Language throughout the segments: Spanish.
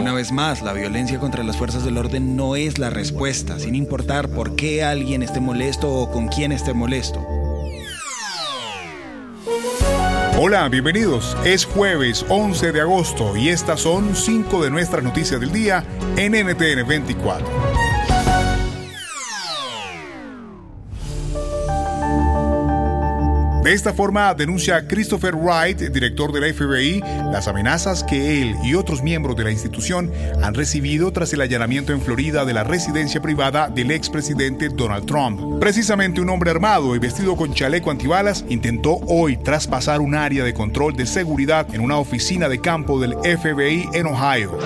Una vez más, la violencia contra las fuerzas del orden no es la respuesta, sin importar por qué alguien esté molesto o con quién esté molesto. Hola, bienvenidos. Es jueves 11 de agosto y estas son cinco de nuestras noticias del día en NTN 24. De esta forma, denuncia Christopher Wright, director de la FBI, las amenazas que él y otros miembros de la institución han recibido tras el allanamiento en Florida de la residencia privada del expresidente Donald Trump. Precisamente un hombre armado y vestido con chaleco antibalas intentó hoy traspasar un área de control de seguridad en una oficina de campo del FBI en Ohio.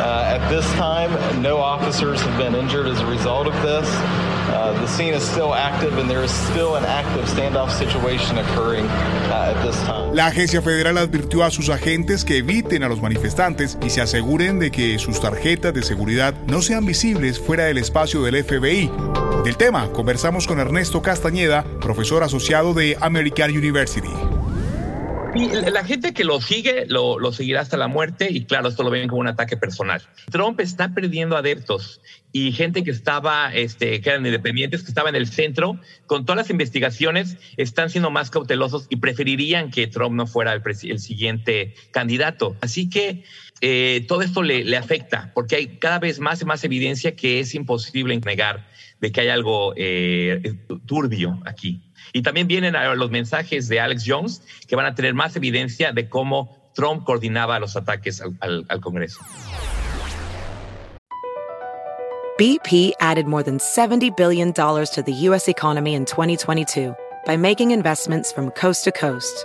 Uh, at this time, no officers have been injured as a result of this. Uh, the scene is still active and there is still an active standoff situation occurring uh, at this time. La agencia federal advirtió a sus agentes que eviten a los manifestantes y se aseguren de que sus tarjetas de seguridad no sean visibles fuera del espacio del FBI. Del tema conversamos con Ernesto Castañeda, profesor asociado de American University. La gente que lo sigue lo, seguirá hasta la muerte y claro, esto lo ven como un ataque personal. Trump está perdiendo adeptos y gente que estaba, este, que eran independientes, que estaba en el centro, con todas las investigaciones, están siendo más cautelosos y preferirían que Trump no fuera el, el siguiente candidato. Así que eh, todo esto le, afecta, porque hay cada vez más y más evidencia que es imposible negar de que hay algo eh, turbio aquí. Y también vienen los mensajes de Alex Jones que van a tener más evidencia de cómo Trump coordinaba los ataques al, al, al Congreso. BP added more than $70 billion to the U.S. economy in 2022 by making investments from coast to coast.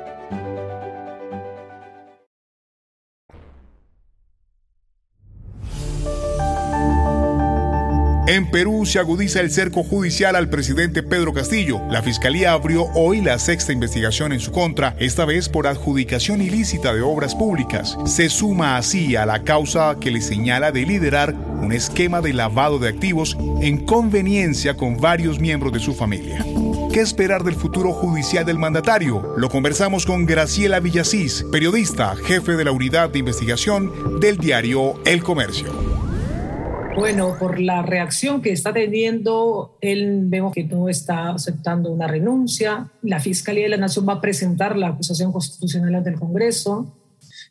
En Perú se agudiza el cerco judicial al presidente Pedro Castillo. La fiscalía abrió hoy la sexta investigación en su contra, esta vez por adjudicación ilícita de obras públicas. Se suma así a la causa que le señala de liderar un esquema de lavado de activos en conveniencia con varios miembros de su familia. ¿Qué esperar del futuro judicial del mandatario? Lo conversamos con Graciela Villasís, periodista, jefe de la unidad de investigación del diario El Comercio. Bueno, por la reacción que está teniendo, él vemos que no está aceptando una renuncia. La Fiscalía de la Nación va a presentar la acusación constitucional ante el Congreso.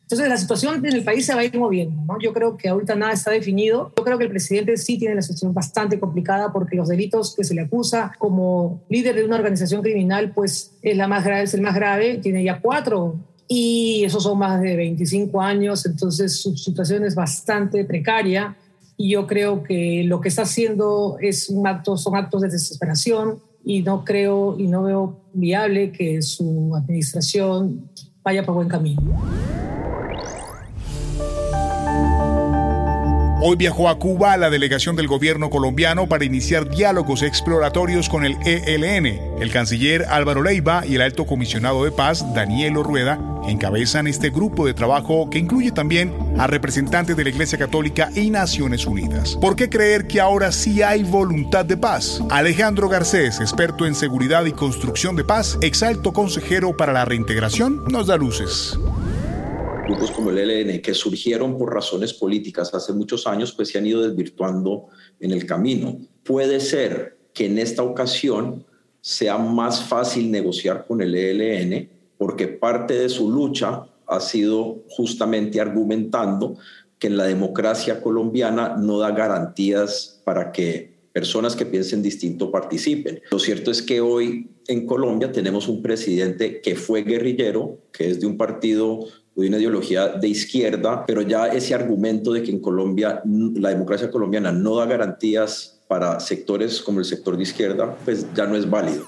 Entonces, la situación en el país se va a ir moviendo. ¿no? Yo creo que ahorita nada está definido. Yo creo que el presidente sí tiene la situación bastante complicada porque los delitos que se le acusa como líder de una organización criminal, pues es, la más grave, es el más grave. Tiene ya cuatro y esos son más de 25 años. Entonces, su situación es bastante precaria y yo creo que lo que está haciendo es un acto, son actos de desesperación y no creo y no veo viable que su administración vaya por buen camino. Hoy viajó a Cuba la delegación del gobierno colombiano para iniciar diálogos exploratorios con el ELN. El canciller Álvaro Leiva y el alto comisionado de paz, Daniel Rueda, encabezan este grupo de trabajo que incluye también a representantes de la Iglesia Católica y Naciones Unidas. ¿Por qué creer que ahora sí hay voluntad de paz? Alejandro Garcés, experto en seguridad y construcción de paz, exalto consejero para la reintegración, nos da luces grupos como el ELN, que surgieron por razones políticas hace muchos años, pues se han ido desvirtuando en el camino. Puede ser que en esta ocasión sea más fácil negociar con el ELN porque parte de su lucha ha sido justamente argumentando que en la democracia colombiana no da garantías para que personas que piensen distinto participen. Lo cierto es que hoy en Colombia tenemos un presidente que fue guerrillero, que es de un partido de una ideología de izquierda, pero ya ese argumento de que en Colombia la democracia colombiana no da garantías para sectores como el sector de izquierda, pues ya no es válido.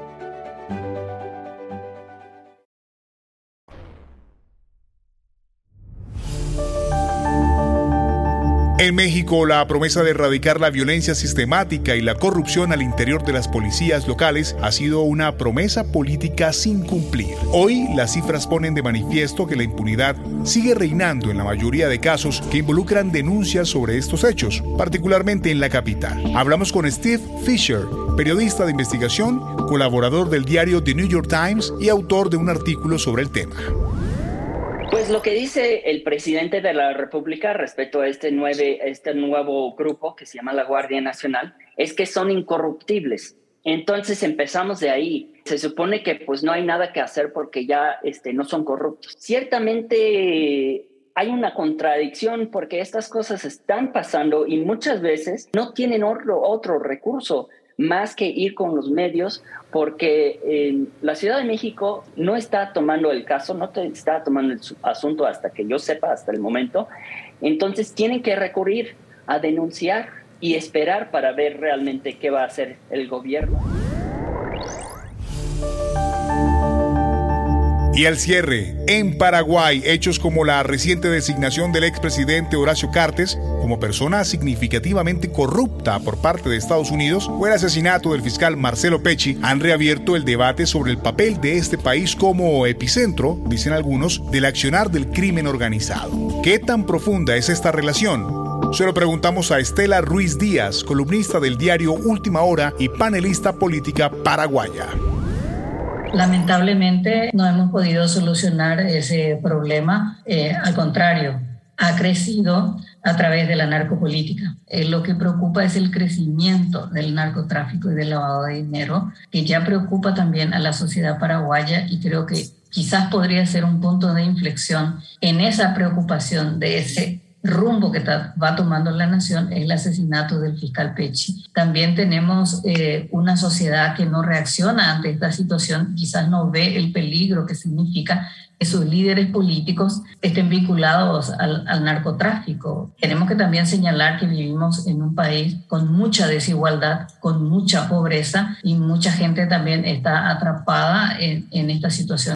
En México, la promesa de erradicar la violencia sistemática y la corrupción al interior de las policías locales ha sido una promesa política sin cumplir. Hoy, las cifras ponen de manifiesto que la impunidad sigue reinando en la mayoría de casos que involucran denuncias sobre estos hechos, particularmente en la capital. Hablamos con Steve Fisher, periodista de investigación, colaborador del diario The New York Times y autor de un artículo sobre el tema. Pues lo que dice el presidente de la República respecto a este, nueve, este nuevo grupo que se llama la Guardia Nacional es que son incorruptibles. Entonces empezamos de ahí. Se supone que pues no hay nada que hacer porque ya este, no son corruptos. Ciertamente hay una contradicción porque estas cosas están pasando y muchas veces no tienen otro, otro recurso más que ir con los medios, porque en la Ciudad de México no está tomando el caso, no está tomando el asunto hasta que yo sepa, hasta el momento. Entonces tienen que recurrir a denunciar y esperar para ver realmente qué va a hacer el gobierno. Y al cierre, en Paraguay, hechos como la reciente designación del expresidente Horacio Cartes como persona significativamente corrupta por parte de Estados Unidos o el asesinato del fiscal Marcelo Pecci han reabierto el debate sobre el papel de este país como epicentro, dicen algunos, del accionar del crimen organizado. ¿Qué tan profunda es esta relación? Se lo preguntamos a Estela Ruiz Díaz, columnista del diario Última Hora y panelista política paraguaya. Lamentablemente no hemos podido solucionar ese problema, eh, al contrario, ha crecido a través de la narcopolítica. Eh, lo que preocupa es el crecimiento del narcotráfico y del lavado de dinero, que ya preocupa también a la sociedad paraguaya y creo que quizás podría ser un punto de inflexión en esa preocupación de ese rumbo que va tomando la nación es el asesinato del fiscal Pecci. También tenemos eh, una sociedad que no reacciona ante esta situación, quizás no ve el peligro que significa que sus líderes políticos estén vinculados al, al narcotráfico. Tenemos que también señalar que vivimos en un país con mucha desigualdad, con mucha pobreza y mucha gente también está atrapada en, en esta situación.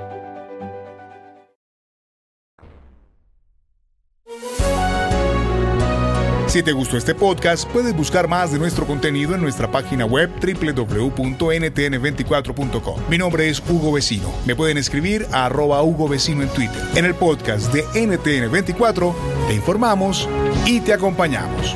Si te gustó este podcast, puedes buscar más de nuestro contenido en nuestra página web www.ntn24.com. Mi nombre es Hugo Vecino. Me pueden escribir a arroba Hugo Vecino en Twitter. En el podcast de NTN24 te informamos y te acompañamos.